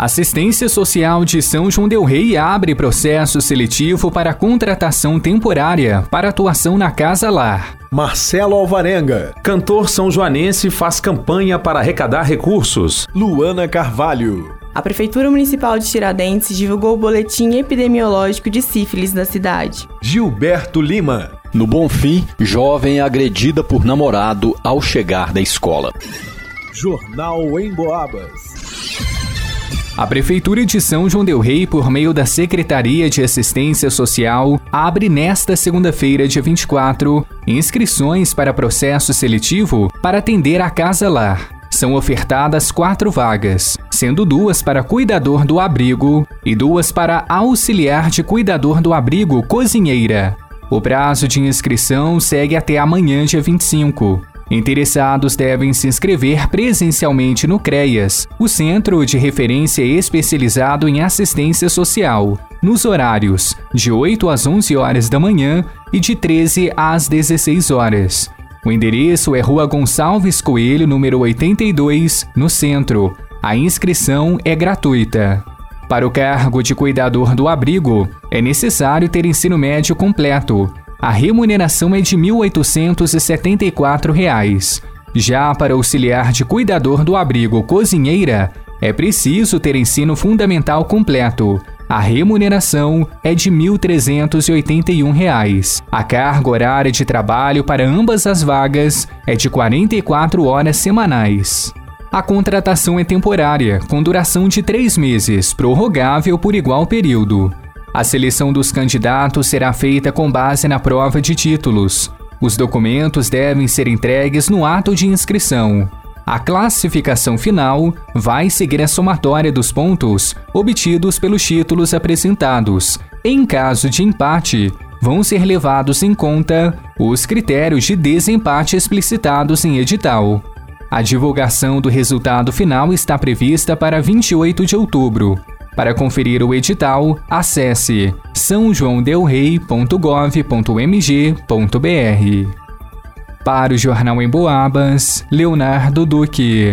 Assistência Social de São João Del Rei abre processo seletivo para contratação temporária para atuação na Casa Lar. Marcelo Alvarenga. Cantor são joanense faz campanha para arrecadar recursos. Luana Carvalho. A Prefeitura Municipal de Tiradentes divulgou o boletim epidemiológico de sífilis da cidade. Gilberto Lima. No Bonfim, jovem agredida por namorado ao chegar da escola. Jornal em Boabas. A Prefeitura de São João Del Rei, por meio da Secretaria de Assistência Social, abre nesta segunda-feira, dia 24, inscrições para processo seletivo para atender a Casa Lar. São ofertadas quatro vagas, sendo duas para cuidador do abrigo e duas para auxiliar de cuidador do abrigo cozinheira. O prazo de inscrição segue até amanhã, dia 25. Interessados devem se inscrever presencialmente no CREAS, o Centro de Referência Especializado em Assistência Social, nos horários de 8 às 11 horas da manhã e de 13 às 16 horas. O endereço é Rua Gonçalves Coelho, número 82, no centro. A inscrição é gratuita. Para o cargo de cuidador do abrigo, é necessário ter ensino médio completo a remuneração é de 1.874 reais. Já para auxiliar de cuidador do abrigo cozinheira, é preciso ter ensino fundamental completo. A remuneração é de R$ 1.381. A carga horária de trabalho para ambas as vagas é de 44 horas semanais. A contratação é temporária, com duração de três meses, prorrogável por igual período. A seleção dos candidatos será feita com base na prova de títulos. Os documentos devem ser entregues no ato de inscrição. A classificação final vai seguir a somatória dos pontos obtidos pelos títulos apresentados. Em caso de empate, vão ser levados em conta os critérios de desempate explicitados em edital. A divulgação do resultado final está prevista para 28 de outubro. Para conferir o edital, acesse sãojoaodelrei.gov.mg.br. Para o Jornal em Boabas, Leonardo Duque.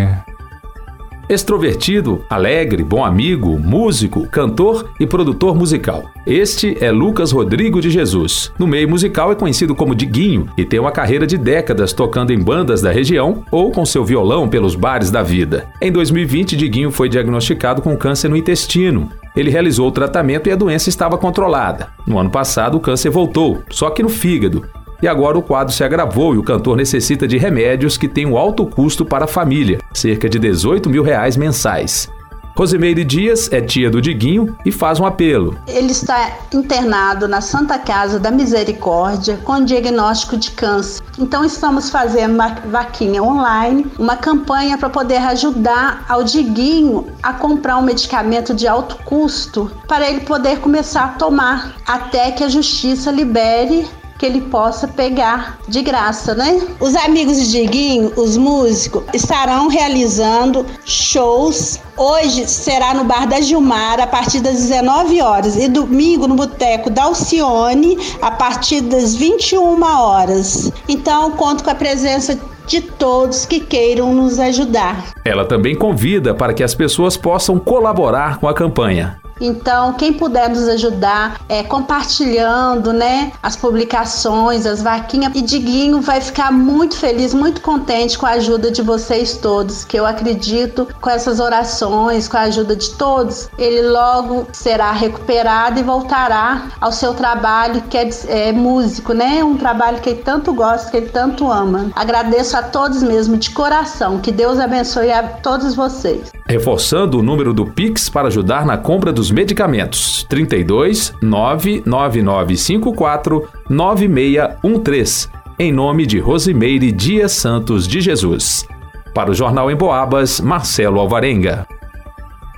Extrovertido, alegre, bom amigo, músico, cantor e produtor musical. Este é Lucas Rodrigo de Jesus. No meio musical é conhecido como Diguinho e tem uma carreira de décadas tocando em bandas da região ou com seu violão pelos bares da vida. Em 2020, Diguinho foi diagnosticado com câncer no intestino. Ele realizou o tratamento e a doença estava controlada. No ano passado, o câncer voltou, só que no fígado, e agora o quadro se agravou e o cantor necessita de remédios que têm um alto custo para a família, cerca de 18 mil reais mensais. Rosimeire Dias é tia do Diguinho e faz um apelo. Ele está internado na Santa Casa da Misericórdia com diagnóstico de câncer. Então estamos fazendo uma vaquinha online, uma campanha para poder ajudar ao Diguinho a comprar um medicamento de alto custo para ele poder começar a tomar até que a justiça libere que ele possa pegar de graça, né? Os amigos de Diguinho, os músicos, estarão realizando shows. Hoje será no Bar da Gilmar a partir das 19 horas e domingo no Boteco da Alcione a partir das 21 horas. Então, conto com a presença de todos que queiram nos ajudar. Ela também convida para que as pessoas possam colaborar com a campanha. Então, quem puder nos ajudar é compartilhando, né, as publicações, as vaquinhas, e Diguinho vai ficar muito feliz, muito contente com a ajuda de vocês todos, que eu acredito com essas orações, com a ajuda de todos, ele logo será recuperado e voltará ao seu trabalho que é, é músico, né? Um trabalho que ele tanto gosta, que ele tanto ama. Agradeço a todos mesmo de coração. Que Deus abençoe a todos vocês. Reforçando o número do Pix para ajudar na compra dos medicamentos: 32 99954 9613, em nome de Rosimeire Dias Santos de Jesus. Para o Jornal em Boabas, Marcelo Alvarenga.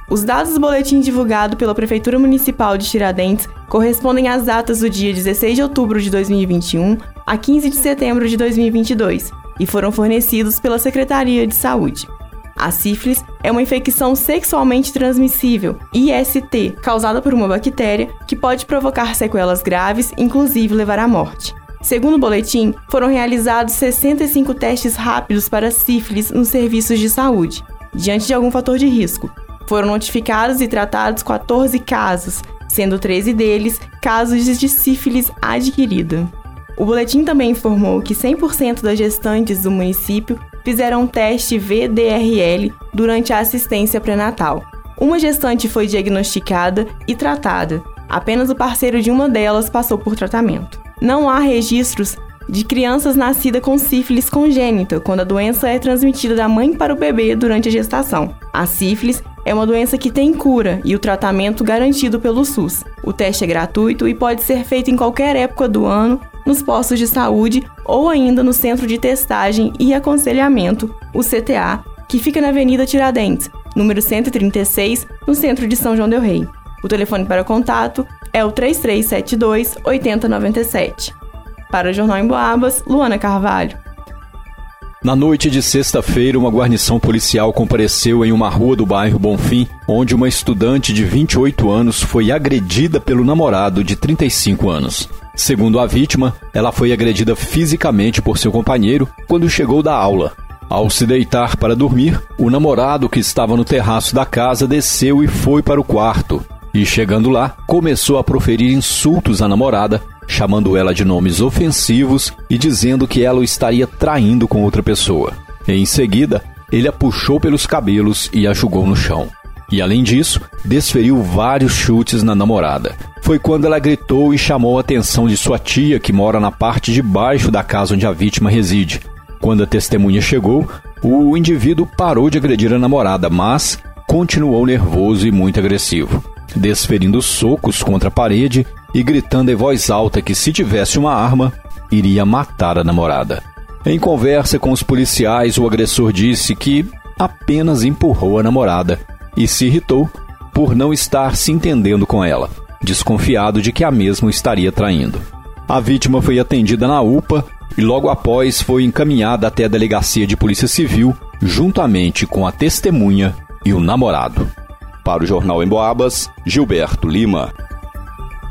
Os dados do boletim divulgado pela Prefeitura Municipal de Tiradentes correspondem às datas do dia 16 de outubro de 2021 a 15 de setembro de 2022 e foram fornecidos pela Secretaria de Saúde. A sífilis é uma infecção sexualmente transmissível, IST, causada por uma bactéria que pode provocar sequelas graves, inclusive levar à morte. Segundo o boletim, foram realizados 65 testes rápidos para sífilis nos serviços de saúde, diante de algum fator de risco, foram notificados e tratados 14 casos, sendo 13 deles casos de sífilis adquirida. O boletim também informou que 100% das gestantes do município fizeram um teste VDRL durante a assistência pré-natal. Uma gestante foi diagnosticada e tratada. Apenas o parceiro de uma delas passou por tratamento. Não há registros de crianças nascidas com sífilis congênita, quando a doença é transmitida da mãe para o bebê durante a gestação. A sífilis é uma doença que tem cura e o tratamento garantido pelo SUS. O teste é gratuito e pode ser feito em qualquer época do ano nos postos de saúde ou ainda no Centro de Testagem e Aconselhamento, o CTA, que fica na Avenida Tiradentes, número 136, no centro de São João del Rei. O telefone para contato é o 3372 8097. Para o Jornal em Boabas, Luana Carvalho. Na noite de sexta-feira, uma guarnição policial compareceu em uma rua do bairro Bonfim, onde uma estudante de 28 anos foi agredida pelo namorado de 35 anos. Segundo a vítima, ela foi agredida fisicamente por seu companheiro quando chegou da aula. Ao se deitar para dormir, o namorado que estava no terraço da casa desceu e foi para o quarto. E chegando lá, começou a proferir insultos à namorada, chamando ela de nomes ofensivos e dizendo que ela o estaria traindo com outra pessoa. Em seguida, ele a puxou pelos cabelos e a jogou no chão. E além disso, desferiu vários chutes na namorada. Foi quando ela gritou e chamou a atenção de sua tia, que mora na parte de baixo da casa onde a vítima reside. Quando a testemunha chegou, o indivíduo parou de agredir a namorada, mas continuou nervoso e muito agressivo, desferindo socos contra a parede e gritando em voz alta que se tivesse uma arma, iria matar a namorada. Em conversa com os policiais, o agressor disse que apenas empurrou a namorada e se irritou por não estar se entendendo com ela, desconfiado de que a mesma estaria traindo. A vítima foi atendida na UPA e logo após foi encaminhada até a delegacia de Polícia Civil, juntamente com a testemunha e o namorado. Para o Jornal em Boabas, Gilberto Lima.